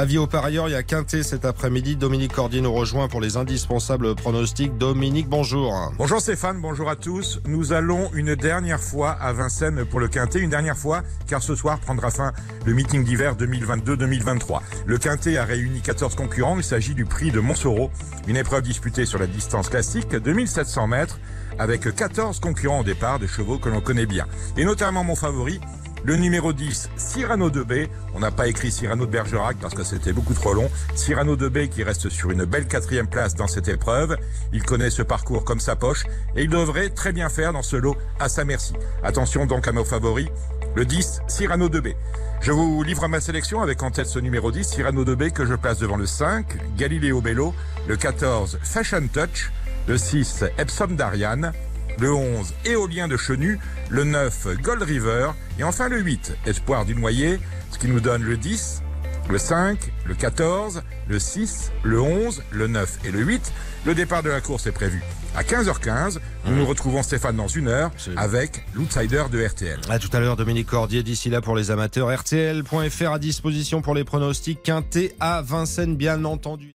Avis aux parieurs, il y a Quintet cet après-midi. Dominique Cordier nous rejoint pour les indispensables pronostics. Dominique, bonjour. Bonjour Stéphane, bonjour à tous. Nous allons une dernière fois à Vincennes pour le Quintet. Une dernière fois, car ce soir prendra fin le meeting d'hiver 2022-2023. Le Quintet a réuni 14 concurrents. Il s'agit du prix de Montsoreau, une épreuve disputée sur la distance classique, 2700 mètres, avec 14 concurrents au départ, des chevaux que l'on connaît bien. Et notamment mon favori, le numéro 10, Cyrano de B. On n'a pas écrit Cyrano de Bergerac parce que c'était beaucoup trop long. Cyrano de B qui reste sur une belle quatrième place dans cette épreuve. Il connaît ce parcours comme sa poche et il devrait très bien faire dans ce lot à sa merci. Attention donc à nos favoris. Le 10, Cyrano de B. Je vous livre ma sélection avec en tête ce numéro 10, Cyrano de B, que je place devant le 5, Galileo Bello, le 14, Fashion Touch, le 6, Epsom Darian, le 11, Éolien de Chenu, le 9, Gold River, et enfin le 8, Espoir du Noyer, ce qui nous donne le 10, le 5, le 14, le 6, le 11, le 9 et le 8. Le départ de la course est prévu à 15h15. Nous nous retrouvons Stéphane dans une heure avec l'outsider de RTL. À tout à l'heure, Dominique Cordier. D'ici là, pour les amateurs, RTL.fr à disposition pour les pronostics. Quintet à Vincennes, bien entendu.